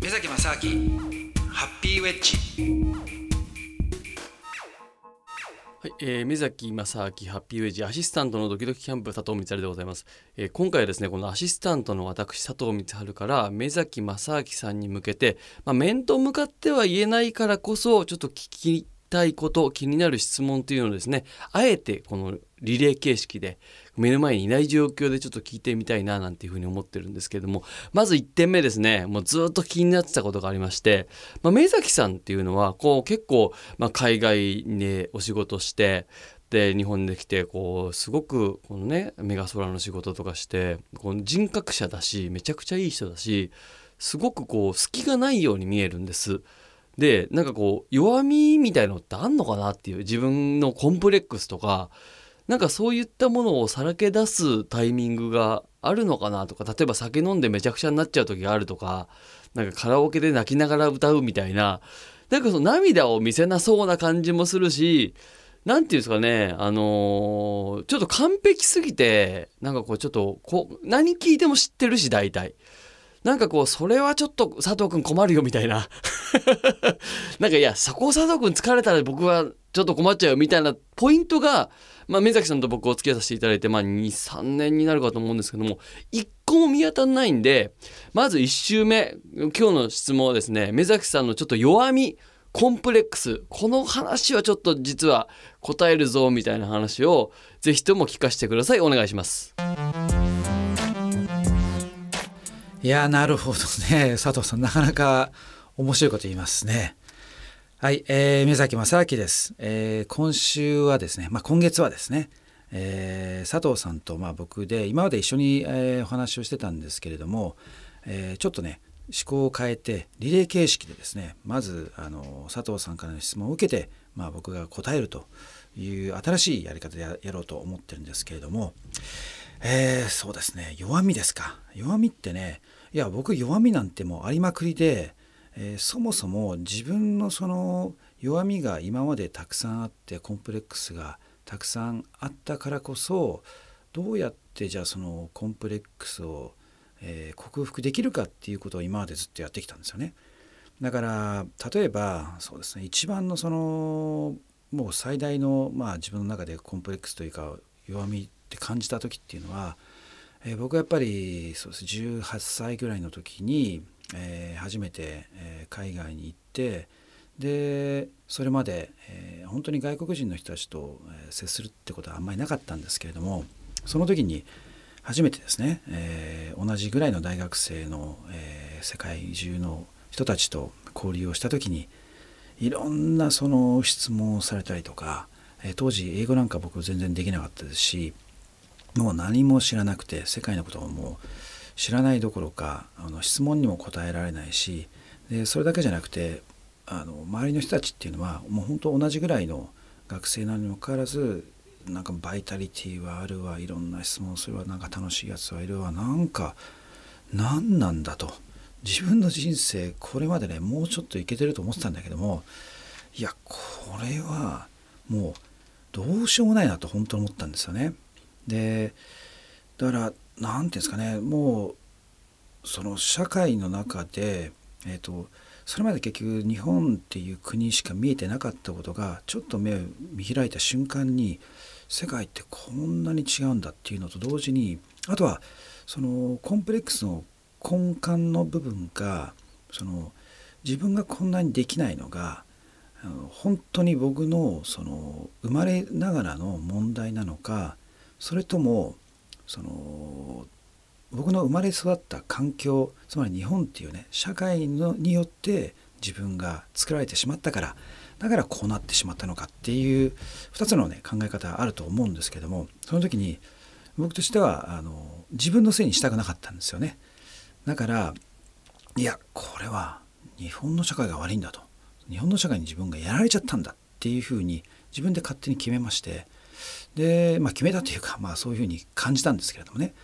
目崎正明ハッピーウェッジ。はい、えー、目崎正明ハッピーウェッジ。アシスタントのドキドキキャンプ佐藤光でございます、えー、今回はですねこのアシスタントの私佐藤光から目崎正明さんに向けて、まあ、面と向かっては言えないからこそちょっと聞きたいこと気になる質問というのをですねあえてこのリレー形式で目の前にいない状況でちょっと聞いてみたいななんていうふうに思ってるんですけれどもまず1点目ですねもうずっと気になってたことがありまして、まあ、目崎さんっていうのはこう結構、まあ、海外でお仕事してで日本で来てこうすごくこのねメガソラの仕事とかしてこの人格者だしめちゃくちゃいい人だしすごくこう隙がないように見えるんです。でなんかこう弱みみたいのってあんのかなっていう自分のコンプレックスとかなんかそういったものをさらけ出すタイミングがあるのかなとか例えば酒飲んでめちゃくちゃになっちゃう時があるとかなんかカラオケで泣きながら歌うみたいななんかその涙を見せなそうな感じもするし何て言うんですかねあのー、ちょっと完璧すぎてなんかこうちょっとこう何聞いても知ってるし大体。なんかこう、それはちょっと佐藤くん困るよみたいな。なんかいや、そこ佐藤くん疲れたら僕はちょっと困っちゃうよみたいなポイントが、まあ、目崎さんと僕お付き合いさせていただいて、まあ、2、3年になるかと思うんですけども、一個も見当たらないんで、まず1周目、今日の質問はですね、目崎さんのちょっと弱み、コンプレックス、この話はちょっと実は答えるぞみたいな話を、ぜひとも聞かせてください。お願いします。いやなるほどね佐藤さんなかなか面白いこと言いますね。はい、えー、宮崎正明です、えー、今週はですね、まあ、今月はですね、えー、佐藤さんとまあ僕で今まで一緒に、えー、お話をしてたんですけれども、えー、ちょっとね思考を変えてリレー形式でですねまずあの佐藤さんからの質問を受けて、まあ、僕が答えるという新しいやり方でやろうと思ってるんですけれども、えー、そうですね弱みですか。弱みってねいや僕弱みなんてもうありまくりで、えー、そもそも自分のその弱みが今までたくさんあってコンプレックスがたくさんあったからこそどうやってじゃあそのコンプレックスを、えー、克服できるかっていうことを今までずっとやってきたんですよね。だから例えばそうですね一番のそのもう最大の、まあ、自分の中でコンプレックスというか弱みって感じた時っていうのは、えー、僕はやっぱりそうです18歳ぐらいの時に、えー、初めて、えー、海外に行ってでそれまで、えー、本当に外国人の人たちと、え、接するってことはあんまりなかったんですけれどもその時に初めてですね、え、同じぐらいの大学生の、え、世界中の人たちと交流をした時にいろんなその質問をされたりとか、え、当時英語なんか僕全然できなかったですしもう何も知らなくて世界のことをもう知らないどころかあの質問にも答えられないしでそれだけじゃなくてあの周りの人たちっていうのはもう本当同じぐらいの学生なのにもかかわらずなんかバイタリティはあるわいろんな質問するわなんか楽しいやつはいるわなんか何なんだと自分の人生これまでねもうちょっといけてると思ってたんだけどもいやこれはもうどうしようもないなと本当に思ったんですよね。でだから何て言うんですかねもうその社会の中で、えーと、それまで結局日本っていう国しか見えてなかったことがちょっと目を見開いた瞬間に世界ってこんなに違うんだっていうのと同時にあとはそのコンプレックスの根幹の部分がその自分がこんなにできないのが本当に僕のその生まれながらの問題なのかそれともその僕の生まれ育った環境つまり日本っていうね社会のによって自分が作られてしまったからだからこうなってしまったのかっていう2つのね考え方あると思うんですけどもその時に僕としてはあの自分のせいにしたくなかったんですよね。だからいやこれは日本の社会が悪いんだと日本の社会に自分がやられちゃったんだっていうふうに自分で勝手に決めましてで、まあ、決めたというか、まあ、そういうふうに感じたんですけれどもね。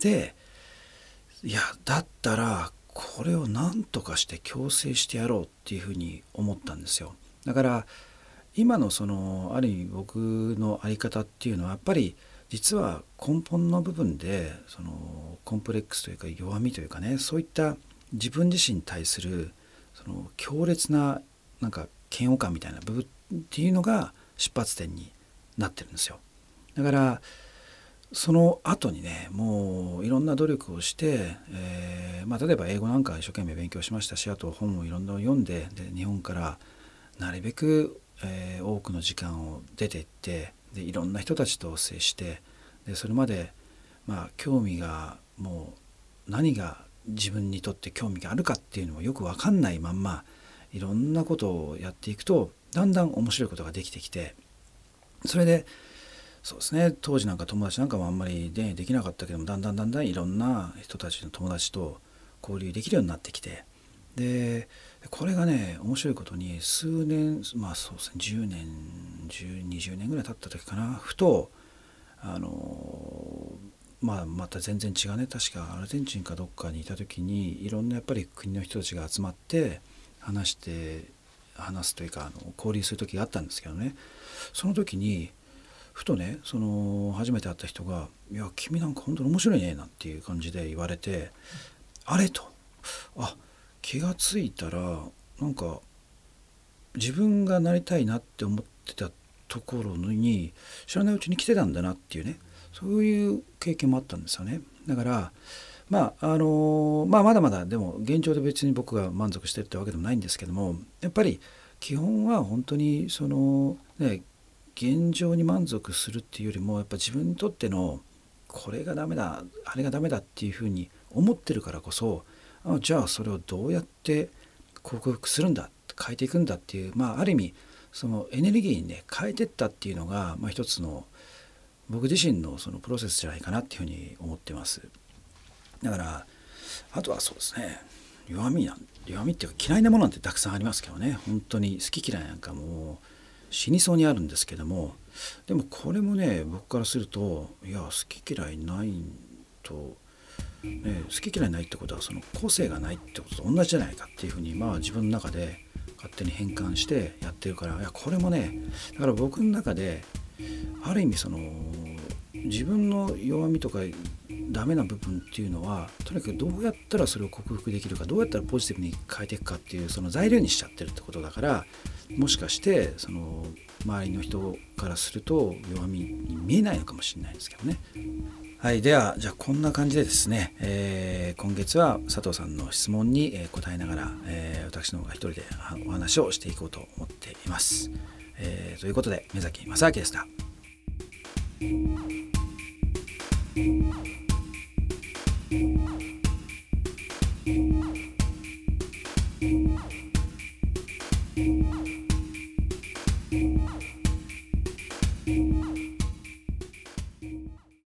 でいやだったらこれを何とかして強制してやろうっていうふうに思ったんですよ。だから今のそのある意味僕の在り方っていうのはやっぱり実は根本の部分でそのコンプレックスというか弱みというかねそういった自分自身に対するその強烈ななんか嫌悪感みたいな部分っていうのが出発点になってるんですよ。だからその後にねもういろんな努力をして、えーまあ、例えば英語なんか一生懸命勉強しましたしあと本をいろんな読んでで日本からなるべく、えー、多くの時間を出ていってでいろんな人たちと接してでそれまで、まあ、興味がもう何が自分にとって興味があるかっていうのもよく分かんないまんまいろんなことをやっていくとだんだん面白いことができてきてそれでそうですね。当時なんか友達なんかもあんまりでできなかったけどもだんだんだんだんいろんな人たちの友達と交流できるようになってきてでこれがね面白いことに数年まあそうですね10年20年ぐらい経った時かなふとあのまあまた全然違うね確かアルゼンチンかどっかにいた時にいろんなやっぱり国の人たちが集まって話して話すというかあの交流する時があったんですけどねその時にふとねその初めて会った人が「いや君なんか本当に面白いね」なんていう感じで言われて「あれ?」と「あ気が付いたらなんか自分がなりたいなって思ってたところに知らないうちに来てたんだなっていうねそういう経験もあったんですよね。だからまああのまあ、まだまだでも現状で別に僕が満足してるってわけでもないんですけどもやっぱり基本は本当にそのね現状に満足するっていうよりもやっぱ自分にとってのこれがダメだあれがダメだっていうふうに思ってるからこそあじゃあそれをどうやって克服するんだ変えていくんだっていうまあある意味そのエネルギーにね変えてったっていうのが、まあ、一つの僕自身のそのプロセスじゃないかなっていうふうに思ってます。だからあとはそうですね弱みなん弱みっていうか嫌いなものなんてたくさんありますけどね。本当に好き嫌いなんかもう死にそうにあるんですけども。でもこれもね僕からするといや好き嫌いないと、ね、好き嫌いないってことはその個性がないってことと同じじゃないかっていうふうにまあ自分の中で勝手に変換してやってるからいやこれもねだから僕の中である意味その自分の弱みとかダメな部分っていうのはとにかくどうやったらそれを克服できるかどうやったらポジティブに変えていくかっていうその材料にしちゃってるってことだからもしかしてその周りの人からすると弱みに見えないのかもしれないですけどね。はい、ではじゃあこんな感じでですね、えー、今月は佐藤さんの質問に答えながら、えー、私の方が一人でお話をしていこうと思っています。えー、ということで目崎正明でした。